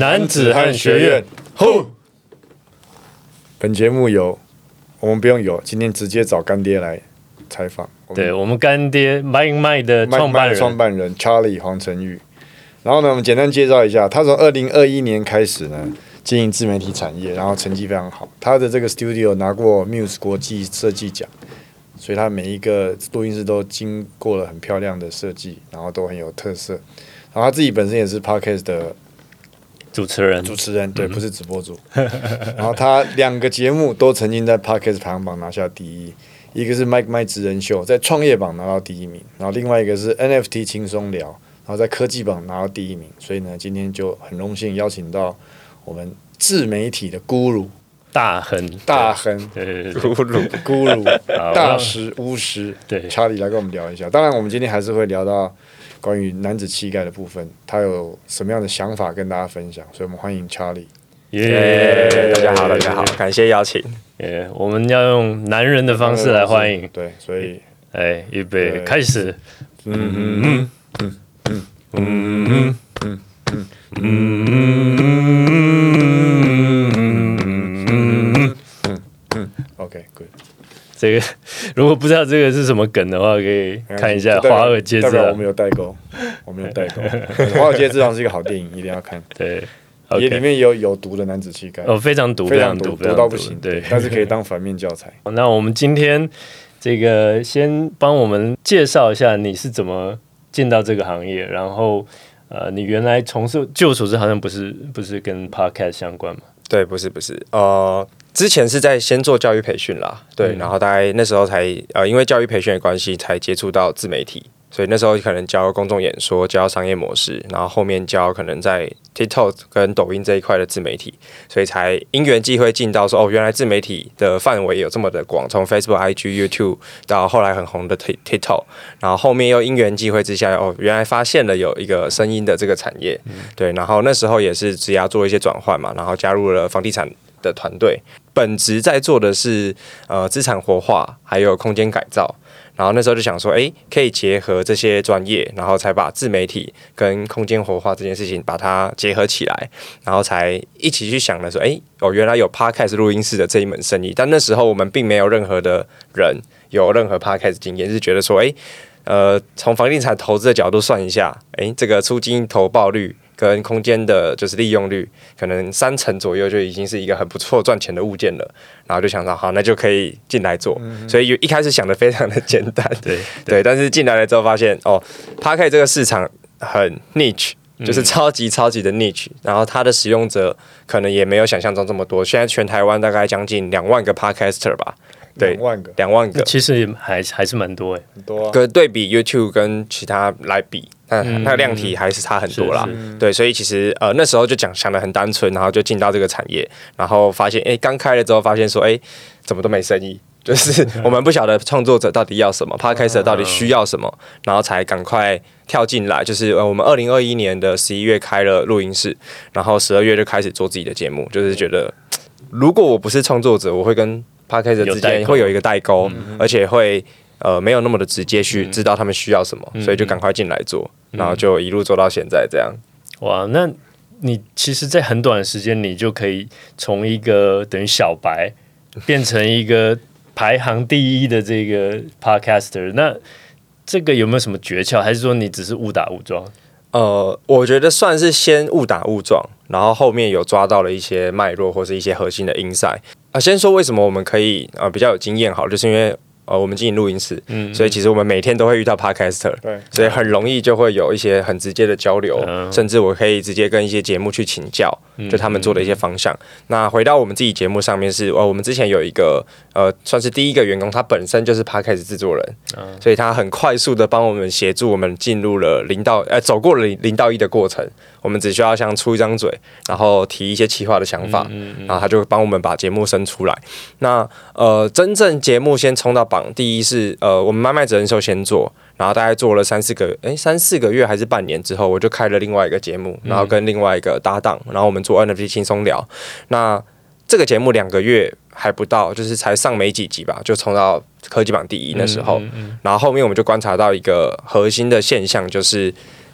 男子汉学院，吼！本节目有，我们不用有，今天直接找干爹来采访。对我们干爹 Mike Mike 的创办人，创办人 Charlie 黄晨玉。然后呢，我们简单介绍一下，他从二零二一年开始呢经营自媒体产业，然后成绩非常好。他的这个 studio 拿过 Muse 国际设计奖，所以他每一个录音室都经过了很漂亮的设计，然后都很有特色。然后他自己本身也是 Podcast 的主持人，主持人对，不是直播主。然后他两个节目都曾经在 Pocket 排行榜拿下第一，一个是 Mike Mike 职人秀，在创业榜拿到第一名，然后另外一个是 NFT 轻松聊。然后在科技榜拿到第一名，所以呢，今天就很荣幸邀请到我们自媒体的 Guru 大亨。大亨，Guru。Guru 大师巫师。对。查理来跟我们聊一下。当然，我们今天还是会聊到关于男子气概的部分，他有什么样的想法跟大家分享。所以我们欢迎查理。耶，大家好，大家好，感谢邀请。耶，我们要用男人的方式来欢迎。对，所以哎，预备开始。嗯嗯嗯嗯。嗯嗯嗯嗯嗯这个 如果不知道这个是什么梗的话，可以看一下《华尔街之狼》。我们有代沟，我们有代沟。《华尔街之狼》是一个好电影，一定要看。对，也里面有有毒的男子气概。哦，非常毒，非常毒，毒到不行。对，但是可以当反面教材。那我们今天这个先帮我们介绍一下你是怎么。进到这个行业，然后呃，你原来从事，据我所知，好像不是不是跟 podcast 相关嘛？对，不是不是，呃，之前是在先做教育培训啦，对，然后大概那时候才呃，因为教育培训的关系，才接触到自媒体。所以那时候可能教公众演说，教商业模式，然后后面教可能在 TikTok 跟抖音这一块的自媒体，所以才因缘际会进到说哦，原来自媒体的范围有这么的广，从 Facebook、IG、YouTube 到后来很红的 TikTok，然后后面又因缘际会之下哦，原来发现了有一个声音的这个产业，对，然后那时候也是只要做一些转换嘛，然后加入了房地产的团队，本职在做的是呃资产活化还有空间改造。然后那时候就想说，哎，可以结合这些专业，然后才把自媒体跟空间活化这件事情把它结合起来，然后才一起去想的说，哎，哦，原来有 podcast 录音室的这一门生意。但那时候我们并没有任何的人有任何 podcast 经验，是觉得说，哎，呃，从房地产投资的角度算一下，哎，这个出金投报率。跟空间的就是利用率，可能三成左右就已经是一个很不错赚钱的物件了。然后就想到，好，那就可以进来做。所以一开始想的非常的简单，对对。但是进来了之后发现，哦 p a r k 这个市场很 niche，就是超级超级的 niche。然后它的使用者可能也没有想象中这么多。现在全台湾大概将近两万个 Podcaster 吧。对，两万个，两万个，其实还还是蛮多哎，很多。可对比 YouTube 跟其他来比，那那量体还是差很多啦。对，所以其实呃那时候就讲想的很单纯，然后就进到这个产业，然后发现哎刚开了之后发现说哎怎么都没生意，就是我们不晓得创作者到底要什么，Podcast 到底需要什么，然后才赶快跳进来。就是呃我们二零二一年的十一月开了录音室，然后十二月就开始做自己的节目，就是觉得 如果我不是创作者，我会跟 p a r k e r 之间会有一个代沟，而且会呃没有那么的直接去知道他们需要什么，所以就赶快进来做，然后就一路做到现在这样。哇，那你其实，在很短的时间，你就可以从一个等于小白变成一个排行第一的这个 Podcaster。那这个有没有什么诀窍？还是说你只是误打误撞？呃，我觉得算是先误打误撞，然后后面有抓到了一些脉络或是一些核心的音赛。啊，先说为什么我们可以啊比较有经验，好，就是因为。呃，我们经营录音室，嗯，所以其实我们每天都会遇到 podcaster，对，所以很容易就会有一些很直接的交流，甚至我可以直接跟一些节目去请教，就他们做的一些方向。那回到我们自己节目上面是，呃，我们之前有一个呃，算是第一个员工，他本身就是 podcast 制作人，所以他很快速的帮我们协助我们进入了零到呃走过了零到一的过程。我们只需要像出一张嘴，然后提一些企划的想法，然后他就帮我们把节目生出来。那呃，真正节目先冲到榜第一是呃，我们麦麦哲人秀先做，然后大概做了三四个，哎，三四个月还是半年之后，我就开了另外一个节目，然后跟另外一个搭档，然后我们做 NFT 轻松聊。那这个节目两个月还不到，就是才上没几集吧，就冲到科技榜第一那时候。然后后面我们就观察到一个核心的现象，就是。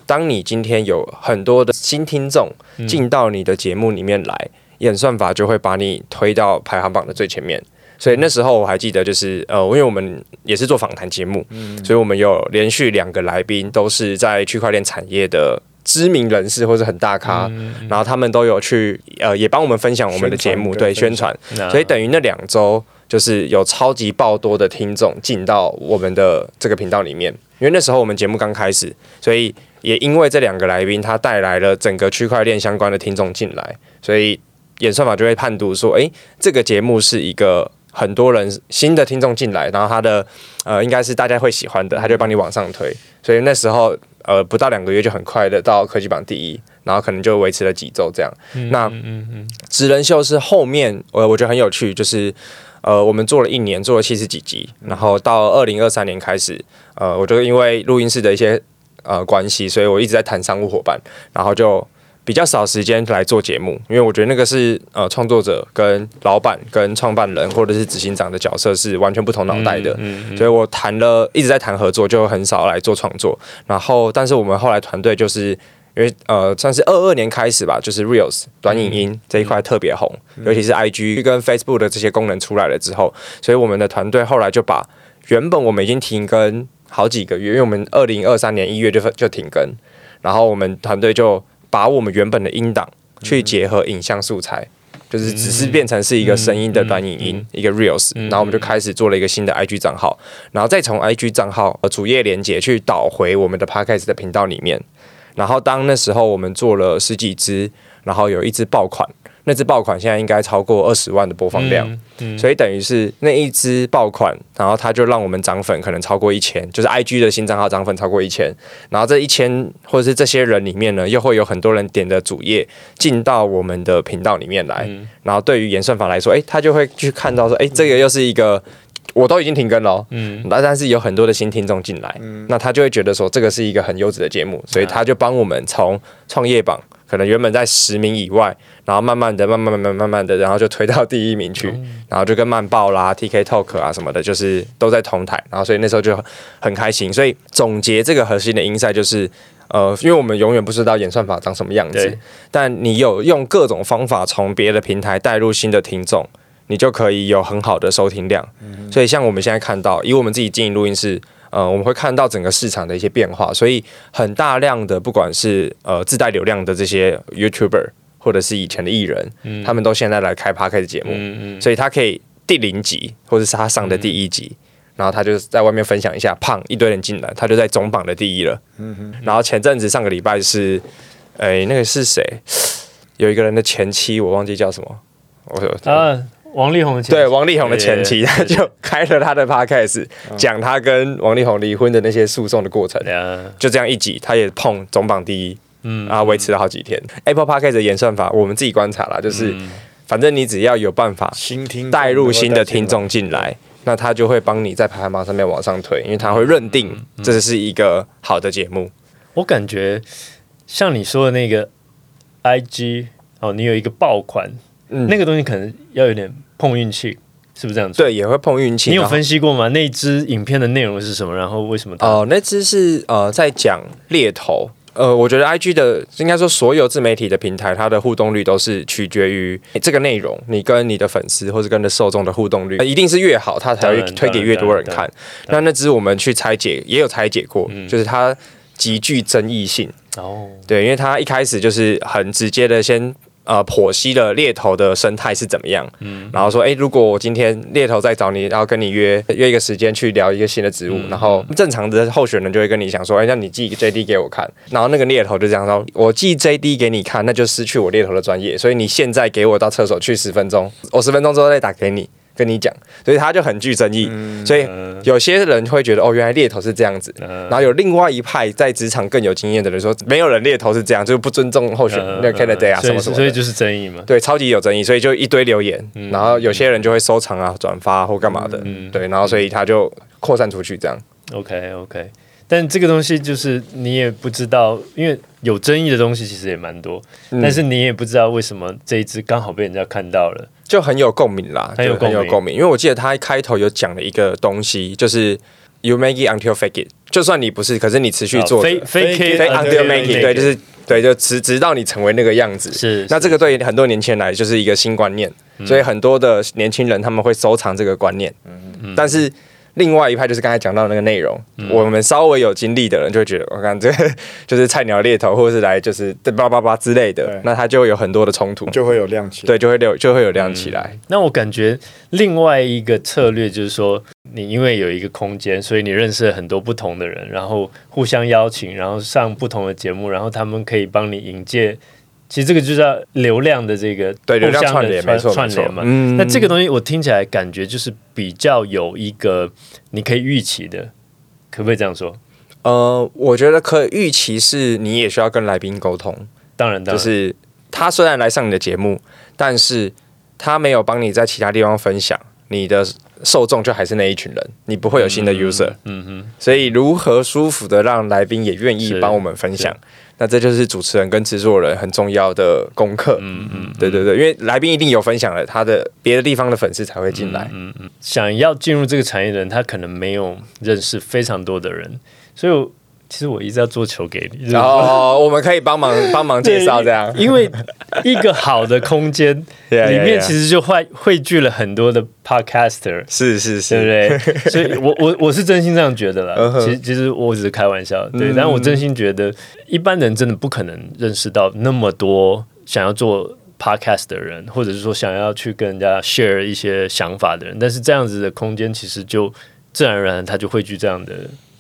当你今天有很多的新听众进到你的节目里面来，演算法就会把你推到排行榜的最前面。所以那时候我还记得，就是呃，因为我们也是做访谈节目，所以我们有连续两个来宾都是在区块链产业的知名人士或者很大咖，然后他们都有去呃，也帮我们分享我们的节目，对宣传。所以等于那两周就是有超级爆多的听众进到我们的这个频道里面，因为那时候我们节目刚开始，所以也因为这两个来宾，他带来了整个区块链相关的听众进来，所以演算法就会判读说，诶，这个节目是一个。很多人新的听众进来，然后他的呃应该是大家会喜欢的，他就帮你往上推。所以那时候呃不到两个月就很快的到科技榜第一，然后可能就维持了几周这样。那嗯嗯，职人秀是后面我我觉得很有趣，就是呃我们做了一年，做了七十几集，然后到二零二三年开始，呃我觉得因为录音室的一些呃关系，所以我一直在谈商务伙伴，然后就。比较少时间来做节目，因为我觉得那个是呃创作者跟老板跟创办人或者是执行长的角色是完全不同脑袋的，所以我谈了一直在谈合作，就很少来做创作。然后，但是我们后来团队就是因为呃算是二二年开始吧，就是 Reels 短影音这一块特别红，尤其是 IG 跟 Facebook 的这些功能出来了之后，所以我们的团队后来就把原本我们已经停更好几个月，因为我们二零二三年一月就就停更，然后我们团队就。把我们原本的音档去结合影像素材，就是只是变成是一个声音的短影音，一个 reels，然后我们就开始做了一个新的 IG 账号，然后再从 IG 账号主页连接去导回我们的 podcast 的频道里面，然后当那时候我们做了十几支，然后有一支爆款。那支爆款现在应该超过二十万的播放量，所以等于是那一支爆款，然后它就让我们涨粉可能超过一千，就是 I G 的新账号涨粉超过一千，然后这一千或者是这些人里面呢，又会有很多人点的主页进到我们的频道里面来，然后对于演算法来说，哎，他就会去看到说，哎，这个又是一个我都已经停更了，嗯，那但是有很多的新听众进来，那他就会觉得说这个是一个很优质的节目，所以他就帮我们从创业榜。可能原本在十名以外，然后慢慢的、慢慢、慢慢、慢慢的，然后就推到第一名去，然后就跟慢报啦、TK Talk 啊什么的，就是都在同台，然后所以那时候就很开心。所以总结这个核心的音赛就是，呃，因为我们永远不知道演算法长什么样子，但你有用各种方法从别的平台带入新的听众，你就可以有很好的收听量。所以像我们现在看到，以我们自己经营录音室。呃，我们会看到整个市场的一些变化，所以很大量的不管是呃自带流量的这些 YouTuber，或者是以前的艺人，他们都现在来开 p a r k 的节目，所以他可以第零集或者是他上的第一集，然后他就在外面分享一下，胖一堆人进来，他就在总榜的第一了。嗯然后前阵子上个礼拜是，哎，那个是谁？有一个人的前妻，我忘记叫什么，我啊。王力宏的对王力宏的前妻，他 就开了他的 podcast，讲他跟王力宏离婚的那些诉讼的过程，就这样一集，他也碰总榜第一，嗯。啊，维持了好几天。Apple podcast 的演算法，我们自己观察了，就是反正你只要有办法新听带入新的听众进来，那他就会帮你在排行榜上面往上推，因为他会认定这是一个好的节目。我感觉像你说的那个 IG 哦，你有一个爆款，那个东西可能要有点。碰运气是不是这样子？对，也会碰运气。你有分析过吗？那支影片的内容是什么？然后为什么？哦，那支是呃，在讲猎头。呃，我觉得 I G 的应该说所有自媒体的平台，它的互动率都是取决于这个内容，你跟你的粉丝或者跟的受众的互动率，一定是越好，它才会推给越多人看。那那支我们去拆解，也有拆解过，就是它极具争议性。哦，对，因为它一开始就是很直接的先。呃，剖析了猎头的生态是怎么样，嗯，然后说，哎，如果我今天猎头在找你，然后跟你约约一个时间去聊一个新的职务，然后正常的候选人就会跟你讲说，哎，那你寄一个 JD 给我看，然后那个猎头就这样说，我寄 JD 给你看，那就失去我猎头的专业，所以你现在给我到厕所去十分钟，我十分钟之后再打给你。跟你讲，所以他就很具争议，所以有些人会觉得哦，原来猎头是这样子，然后有另外一派在职场更有经验的人说，没有人猎头是这样，就是不尊重候选那 candidate 啊什么什么，所以就是争议嘛，对，超级有争议，所以就一堆留言，然后有些人就会收藏啊、转发或干嘛的，对，然后所以他就扩散出去这样。OK OK，但这个东西就是你也不知道，因为有争议的东西其实也蛮多，但是你也不知道为什么这一只刚好被人家看到了。就很有共鸣啦，很有很有共鸣，因为我记得他一开头有讲了一个东西，就是 you make it until fake it，就算你不是，可是你持续做 fake it fake until make it，对，就是对，就直直到你成为那个样子。是那这个对很多年轻人来就是一个新观念，所以很多的年轻人他们会收藏这个观念。但是另外一派就是刚才讲到的那个内容，我们稍微有经历的人就会觉得，我看这个 就是菜鸟猎头，或者是来就是叭叭叭之类的，那他就会有很多的冲突，就会有亮起。对，就会有就会有亮起来。那我感觉另外一个策略就是说，你因为有一个空间，所以你认识了很多不同的人，然后互相邀请，然后上不同的节目，然后他们可以帮你引荐。其实这个就叫流量的这个对流量串联没错串联嘛。嗯那这个东西我听起来感觉就是比较有一个你可以预期的，可不可以这样说？呃，我觉得可以预期是你也需要跟来宾沟通，当然，当然，就是他虽然来上你的节目，但是他没有帮你在其他地方分享，你的受众就还是那一群人，你不会有新的 user。嗯哼，所以如何舒服的让来宾也愿意帮我们分享，那这就是主持人跟制作人很重要的功课。嗯嗯，对对对，因为来宾一定有分享了，他的别的地方的粉丝才会进来。嗯嗯想要进入这个产业的人，他可能没有认识非常多的人，所以我其实我一直要做球给你，就是然后我们可以帮忙 帮忙介绍这样。因为一个好的空间 里面其实就汇汇聚了很多的 podcaster，是是对不是，对？所以我我我是真心这样觉得啦。嗯哼其实其实我只是开玩笑，对，但我真心觉得一般人真的不可能认识到那么多想要做 podcast 的人，或者是说想要去跟人家 share 一些想法的人。但是这样子的空间其实就自然而然它就汇聚这样的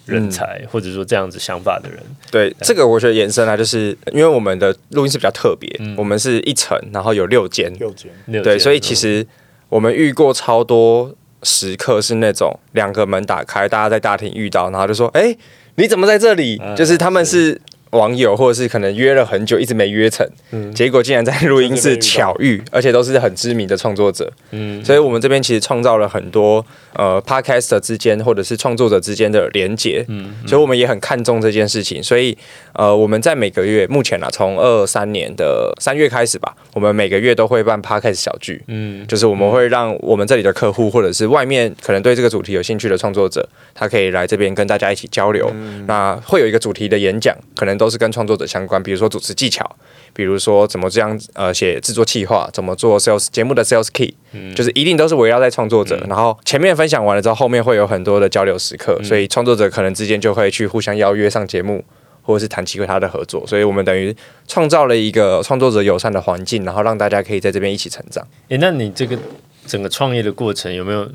人才，或者说这样子想法的人。对这个我觉得延伸来就是因为我们的录音室比较特别，我们是一层，然后有六间，六间，对，所以其实我们遇过超多时刻是那种两个门打开，大家在大厅遇到，然后就说：“哎、你怎么在这里？”就是他们是网友，或者是可能约了很久，一直没约成，结果竟然在录音室 巧遇，而且都是很知名的创作者。嗯所以我们这边其实创造了很多呃 podcaster 之间或者是创作者之间的连结，所以我们也很看重这件事情。所以呃我们在每个月目前啊，从二三年的三月开始吧，我们每个月都会办 podcast 小聚，嗯就是我们会让我们这里的客户或者是外面可能对这个主题有兴趣的创作者，他可以来这边跟大家一起交流。那会有一个主题的演讲，可能都是跟创作者相关，比如说主持技巧，比如说怎么这样呃写制作企划，怎么做 sales 节目的 sales key，、就是一定都是围绕在创作者。然后前面分享完了之后，后面会有很多的交流时刻，所以创作者可能之间就会去互相邀约上节目。或者是谈其他的合作，所以我们等于创造了一个创作者友善的环境，然后让大家可以在这边一起成长。诶，那你这个整个创业的过程有没有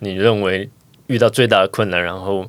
你认为遇到最大的困难？然后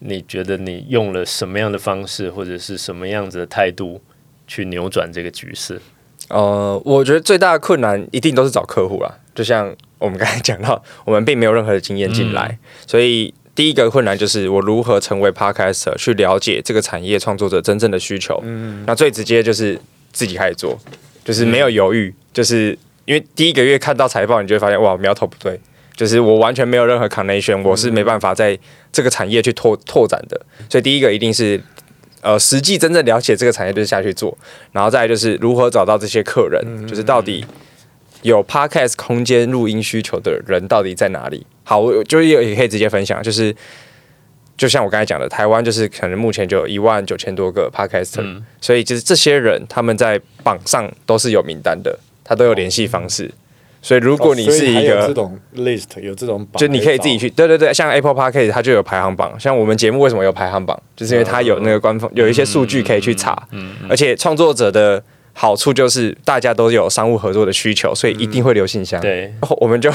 你觉得你用了什么样的方式，或者是什么样子的态度去扭转这个局势？呃，我觉得最大的困难一定都是找客户啦。就像我们刚才讲到，我们并没有任何的经验进来，所以第一个困难就是我如何成为 podcaster，去了解这个产业创作者真正的需求。嗯那最直接就是自己开始做，就是没有犹豫，就是因为第一个月看到财报，你就会发现哇，苗头不对。就是我完全没有任何 connection，我是没办法在这个产业去拓拓展的，所以第一个一定是呃实际真正了解这个产业，就是下去做，然后再来就是如何找到这些客人，就是到底有 podcast 空间录音需求的人到底在哪里？好，我就也也可以直接分享，就是就像我刚才讲的，台湾就是可能目前就有一万九千多个 podcaster，、所以就是这些人他们在榜上都是有名单的，他都有联系方式。所以如果你是一个有这种 list，有这种榜就你可以自己去，对对对，像 Apple Podcast 它就有排行榜，像我们节目为什么有排行榜，就是因为它有那个官方有一些数据可以去查，而且创作者的好处就是大家都有商务合作的需求，所以一定会留信箱。对，我们就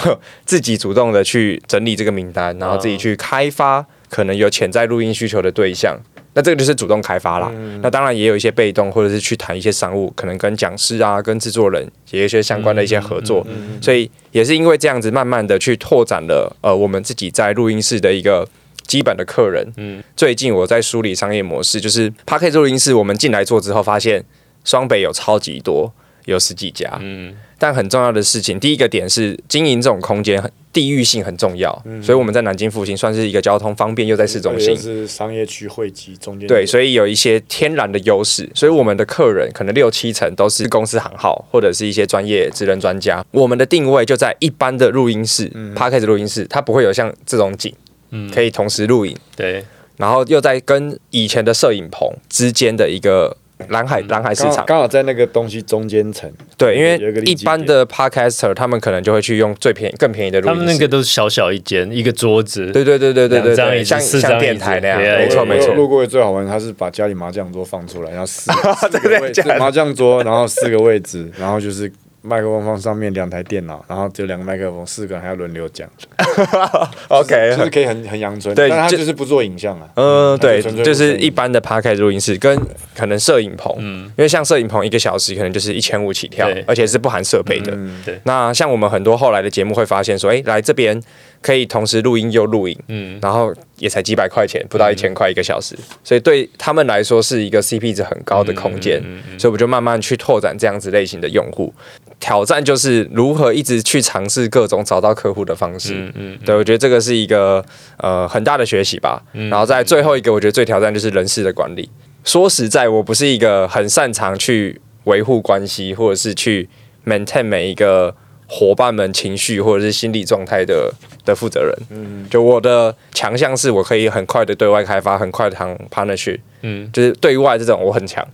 自己主动的去整理这个名单，然后自己去开发可能有潜在录音需求的对象。那这个就是主动开发啦。那当然也有一些被动，或者是去谈一些商务，可能跟讲师啊、跟制作人也有一些相关的一些合作。所以也是因为这样子，慢慢的去拓展了呃我们自己在录音室的一个。基本的客人，嗯，最近我在梳理商业模式，就是 p a r k e t 录音室，我们进来做之后，发现双北有超级多，有十几家，嗯。但很重要的事情，第一个点是经营这种空间，很地域性很重要，所以我们在南京复兴算是一个交通方便又在市中心。又，是商业区汇集中间对，所以有一些天然的优势，所以我们的客人可能六七成都是公司行号或者是一些专业职能专家。我们的定位就在一般的录音室，parkes 录音室，它不会有像这种景，嗯。可以同时录影，对，然后又在跟以前的摄影棚之间的一个蓝海蓝海市场。刚好好在那个东西中间层，对，因为一般的 podcaster 他们可能就会去用最便宜、更便宜的录音室。他们那个都是小小一间，一个桌子，对对对对对对像像电台那样，没错没错。路过最好玩，他是把家里麻将桌放出来，然后四 四个位假的？麻将桌，然后四个位置，然后就是麦克风放上面两台电脑，然后只有两个麦克风，四个人还要轮流讲，就是 OK，可以很很阳春，对就但他就是不做影像啊。嗯，对，就是一般的 podcast 录音室跟可能摄影棚，嗯。因为像摄影棚一个小时可能就是一千五起跳，而且是不含设备的。嗯，对。那像我们很多后来的节目会发现说，哎，来这边可以同时录音又录影，嗯，然后也才几百块钱，不到一千块一个小时，所以对他们来说是一个 CP 值很高的空间，所以我就慢慢去拓展这样子类型的用户。挑战就是如何一直去尝试各种找到客户的方式。嗯嗯对，我觉得这个是一个呃很大的学习吧。然后在最后一个，我觉得最挑战就是人事的管理。说实在，我不是一个很擅长去维护关系，或者是去 maintain 每一个伙伴们情绪或者是心理状态的的负责人。嗯，就我的强项是我可以很快的对外开发，很快的谈 partnership。嗯，就是对外这种我很强。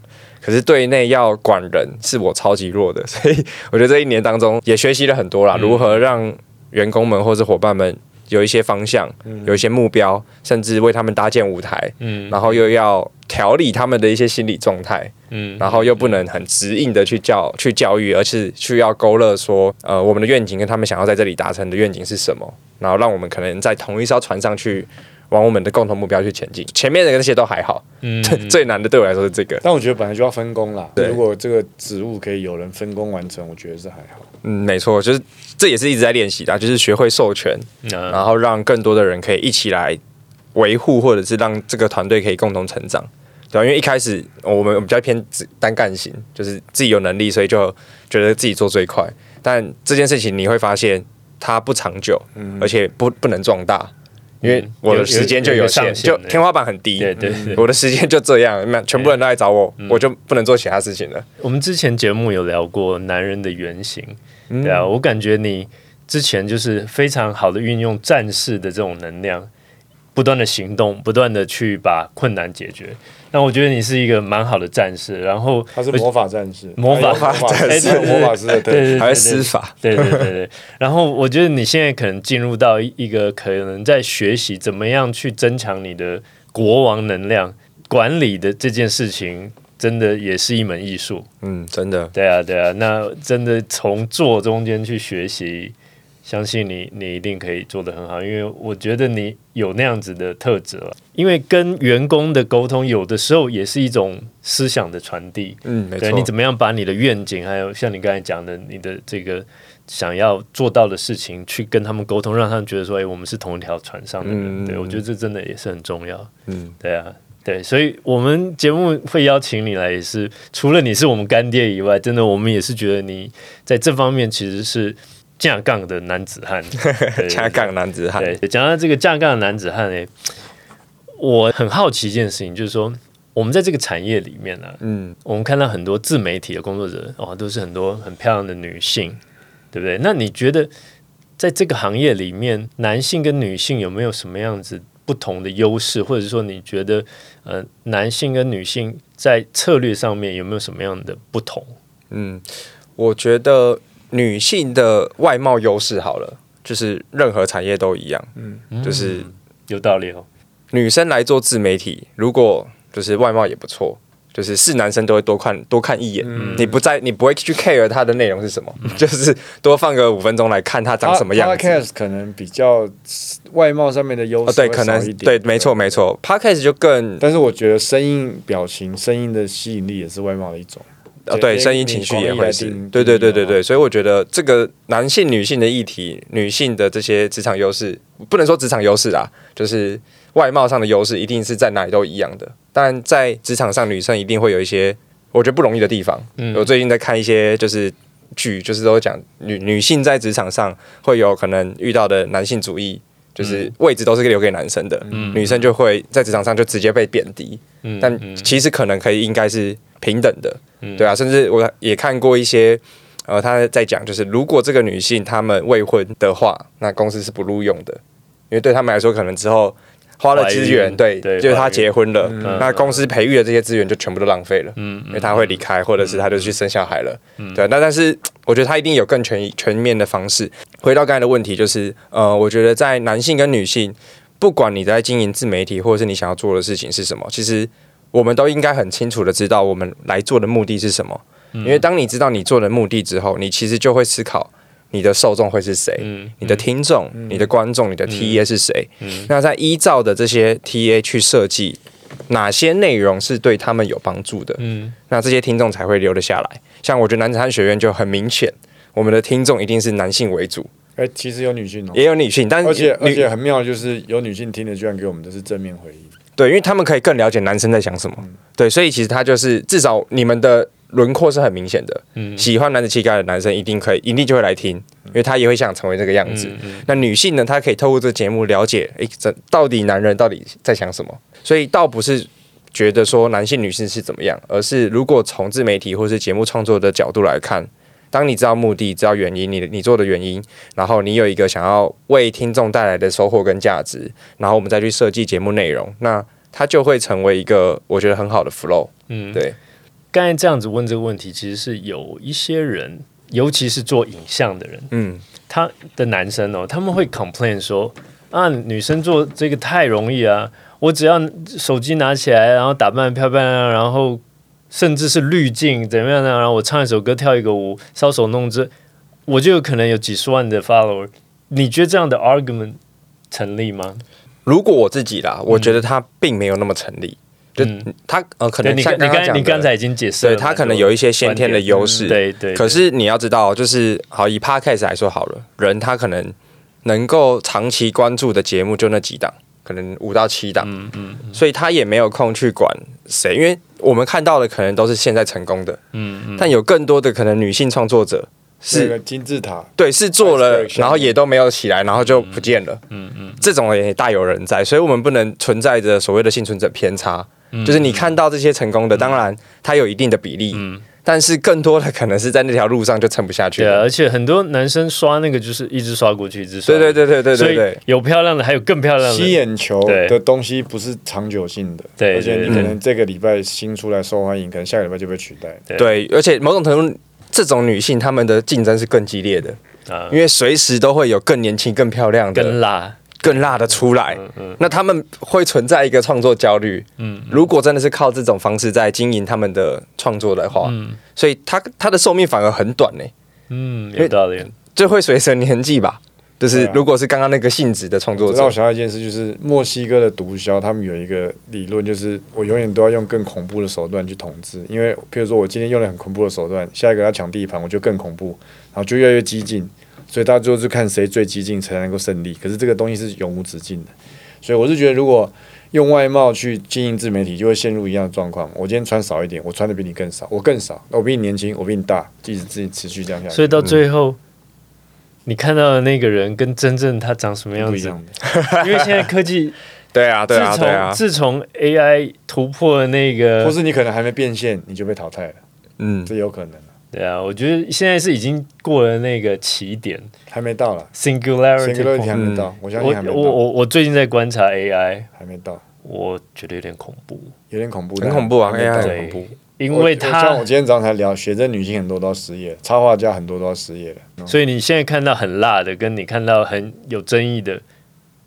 可是对内要管人是我超级弱的，所以我觉得这一年当中也学习了很多啦，如何让员工们或是伙伴们有一些方向，有一些目标，甚至为他们搭建舞台，嗯。然后又要调理他们的一些心理状态，嗯，然后又不能很直硬的去教去教育，而是需要勾勒说，呃，我们的愿景跟他们想要在这里达成的愿景是什么，然后让我们可能在同一艘船上去往我们的共同目标去前进。前面的那些都还好，嗯最难的对我来说是这个。但我觉得本来就要分工啦。对如果这个职务可以有人分工完成，我觉得是还好。嗯，没错，就是这也是一直在练习的啊，就是学会授权，嗯然后让更多的人可以一起来维护，或者是让这个团队可以共同成长。对啊、因为一开始我们比较偏自单干型，就是自己有能力，所以就觉得自己做最快。但这件事情你会发现它不长久，而且不不能壮大，因为嗯我的时间就有限，就天花板很低。对对对。我的时间就这样，那全部人都来找我，嗯我就不能做其他事情了。我们之前节目有聊过男人的原型，嗯对啊，我感觉你之前就是非常好的运用战士的这种能量，不断的行动，不断的去把困难解决。那我觉得你是一个蛮好的战士，然后他是魔法战士，魔法战士。魔法师的。对对对还法，对对对对，然后我觉得你现在可能进入到一一个可能在学习怎么样去增强你的国王能量管理的这件事情，真的也是一门艺术。嗯，真的，对啊，对啊，那真的从做中间去学习，相信你你一定可以做得很好，因为我觉得你有那样子的特质了。因为跟员工的沟通，有的时候也是一种思想的传递。嗯，没对，错你。怎么样把你的愿景，还有像你刚才讲的，你的这个想要做到的事情，去跟他们沟通，让他们觉得说，哎、我们是同一条船上的人。嗯对我觉得这真的也是很重要。嗯，对啊，对，所以我们节目会邀请你来，也是除了你是我们干爹以外，真的我们也是觉得你在这方面其实是架杠的男子汉，对恰杠男子汉，对，讲到这个架杠的男子汉诶，我很好奇一件事情，就是说我们在这个产业里面呢、啊，嗯，我们看到很多自媒体的工作者，哦，都是很多很漂亮的女性，对不对？那你觉得在这个行业里面，男性跟女性有没有什么样子不同的优势，或者说你觉得呃，男性跟女性在策略上面有没有什么样的不同？嗯，我觉得女性的外貌优势好了，就是任何产业都一样，嗯，就是有道理哦。女生来做自媒体，如果就是外貌也不错。就是是男生都会多看多看一眼，嗯你不在你不会去 care 它的内容是什么，就是多放个五分钟来看它长什么样子。Podcast 可能比较外貌上面的优哦，对，可能对，没错没。错。Podcast 就更但是我觉得声音、表情、声音的吸引力也是外貌的一种。呃，对，声音情绪也会是对对对对对，所以我觉得这个男性、女性的议题，女性的这些职场优势，不能说职场优势啊，就是外貌上的优势，一定是在哪里都一样的。但在职场上，女生一定会有一些我觉得不容易的地方。嗯我最近在看一些就是剧，就是都讲女女性在职场上会有可能遇到的男性主义。就是位置都是留给男生的，嗯女生就会在职场上就直接被贬低，嗯但嗯其实可能可以应该是平等的，嗯。对啊，甚至我也看过一些，呃，他在讲就是如果这个女性她们未婚的话，那公司是不录用的，因为对他们来说，可能之后花了资源，对，对就是他结婚了，嗯。那公司培育的这些资源就全部都浪费了，嗯因为他会离开，或者是他就去生小孩了，嗯。对。那但是我觉得他一定有更全全面的方式。回到刚才的问题，就是呃，我觉得在男性跟女性，不管你在经营自媒体，或者是你想要做的事情是什么，其实我们都应该很清楚的知道我们来做的目的是什么。嗯因为当你知道你做的目的之后，你其实就会思考你的受众会是谁，嗯你的听众、你的观众、你的 TA 是谁。嗯那在依照的这些 TA 去设计哪些内容是对他们有帮助的，嗯那这些听众才会留得下来。像我觉得男子汉学院就很明显，我们的听众一定是男性为主，哎，其实有女性哦，也有女性，但是而且而且很妙的就是有女性听的，居然给我们的是正面回应。对，因为他们可以更了解男生在想什么。对，所以其实他就是至少你们的轮廓是很明显的。嗯喜欢男子气概的男生一定可以，一定就会来听，因为他也会想成为这个样子。嗯那女性呢，她可以透过这个节目了解，诶，这到底男人到底在想什么？所以倒不是觉得说男性女性是怎么样，而是如果从自媒体或是节目创作的角度来看，当你知道目的、知道原因，你你做的原因，然后你有一个想要为听众带来的收获跟价值，然后我们再去设计节目内容，那它就会成为一个我觉得很好的 flow。嗯，对，刚才这样子问这个问题，其实是有一些人，尤其是做影像的人，嗯，他的男生哦，他们会 complain 说啊，女生做这个太容易啊，我只要手机拿起来，然后打扮漂漂亮亮，然后甚至是滤镜怎么样呢？然后我唱一首歌，跳一个舞，搔首弄姿，我就有可能有几十万的 follower。你觉得这样的 argument 成立吗？如果我自己啦，我觉得它并没有那么成立。就嗯他呃，可能像你刚你刚你刚才已经解释了对，他可能有一些先天的优势，对对，可是你要知道，就是好以 podcast 来说好了，人他可能能够长期关注的节目就那几档，可能五到七档，嗯嗯所以他也没有空去管谁，因为我们看到的可能都是现在成功的，嗯嗯，但有更多的可能女性创作者是个金字塔，对，是做了然后也都没有起来，然后就不见了。嗯嗯这种也大有人在，所以我们不能存在着所谓的幸存者偏差。嗯。就是你看到这些成功的，当然它有一定的比例，嗯但是更多的可能是在那条路上就撑不下去对啊，了。而且很多男生刷那个就是一直刷过去，一直刷，对对对对对对对，有漂亮的，还有更漂亮的。吸，眼球的东西不是长久性的，对而且你可能这个礼拜新出来受欢迎，可能下个礼拜就被取代。对。对，而且某种程度，这种女性她们的竞争是更激烈的，啊。因，为随时都会有更年轻、更漂亮的、更辣，更辣的出来。嗯那他们会存在一个创作焦虑。嗯如果真的是靠这种方式在经营他们的创作的话，嗯。所以他他的寿命反而很短呢，嗯，有道理，就会随着年纪吧。就是如果是刚刚那个性质的创作者。我知道我，想到一件事，就是墨西哥的毒枭，他们有一个理论，就是我永远都要用更恐怖的手段去统治，因为譬如说我今天用了很恐怖的手段，下一个要抢地盘，我就更恐怖，然后就越来越激进，所以大家最后就看谁最激进才能够胜利。可是这个东西是永无止境的，所以我是觉得，如果用外貌去经营自媒体，就会陷入一样的状况。我今天穿少一点，我穿的比你更少，我更少，我比你年轻，我比你大，即使自己持续这样下去，所以到最后。你看到的那个人跟真正他长什么样子？不一样的。因为现在科技，对啊，对啊，自对啊从，自从 AI 突破了那个或，是你可能还没变现，你就被淘汰了，嗯，这有可能，对啊，我觉得现在是已经过了那个起点还没到了。singularity Singularity。还没到，我相我信还没到，我我我最近在观察 AI，还没到，我觉得有点恐怖，有点恐怖，很恐怖啊没到，AI 很恐怖。因为我像我今天早上才聊，写真女性很多都要失业，插画家很多都要失业了。所以你现在看到很辣的，跟你看到很有争议的，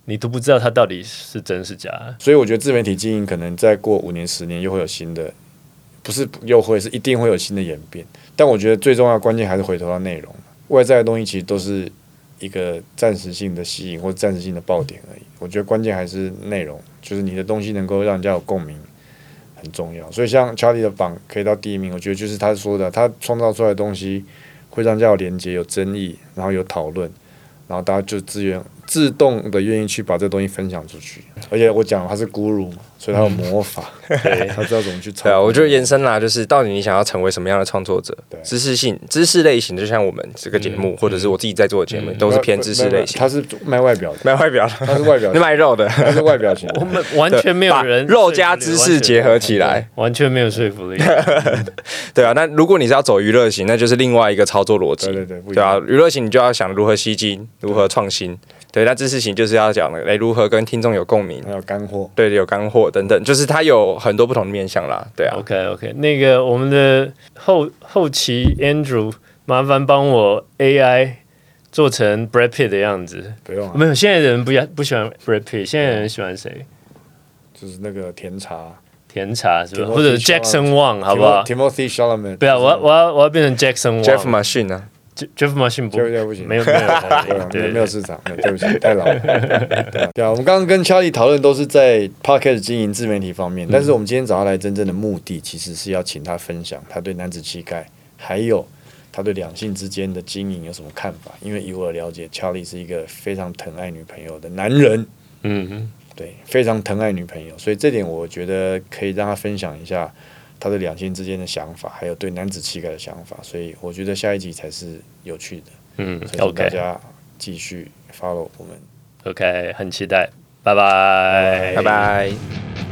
你都不知道它到底是真是假。所以我觉得自媒体经营可能再过五年、十年又会有新的，不是又会是一定会有新的演变。但我觉得最重要关键还是回头到内容，外在的东西其实都是一个暂时性的吸引或暂时性的爆点而已。我觉得关键还是内容，就是你的东西能够让人家有共鸣。很重要，所以像 Charlie 的榜可以到第一名，我觉得就是他说的，他创造出来的东西会让人家有连接、有争议，然后有讨论，然后大家就自愿自动的愿意去把这东西分享出去。而且我讲他是 guru 嘛，所以他有魔法，对 他知道怎么去操对啊，我觉得延伸啦，就是到底你想要成为什么样的创作者对？知识性、知识类型，就像我们这个节目，或者是我自己在做的节目，嗯都是偏知识类型。他是卖外表的，卖外表的，他是外表你，卖肉的，他是外表型。我们完全没有人肉加知识结合起来。完全没有说服力。对啊，那如果你是要走娱乐型，那就是另外一个操作逻辑。对对对，对啊。，娱乐型你就要想如何吸金，如何创新。对，那知识型就是要讲的，哎，如何跟听众有共鸣，还有干货，对，有干货等等，就是它有很多不同的面向啦，对啊。OK OK，那个我们的后后期 Andrew，麻烦帮我 AI 做成 Brad Pitt 的样子。不用啊，没有，现在的人不要不喜欢 Brad Pitt，现在的人喜欢谁？就是那个甜茶，甜茶是吧或者 Jackson Wang 好不好？？Timothy Chalamet，不要，我要我要我要变成 Jackson Wang Jeff。Machine 呢？Jeff Machine 不这个不行，没有没有 没有没有市场，对不起，太老了。对啊对啊，我们刚刚跟 Charlie 讨论都是在 Podcast 经营自媒体方面，但是我们今天找他来真正的目的，其实是要请他分享他对男子气概，还有他对两性之间的经营有什么看法。因为以我的了解，Charlie 是一个非常疼爱女朋友的男人，嗯对，非常疼爱女朋友，所以这点我觉得可以让他分享一下他对两性之间的想法，还有对男子气概的想法。所以我觉得下一集才是有趣的。嗯，OK，大家继续 follow 我们。OK，很期待，拜拜，拜拜。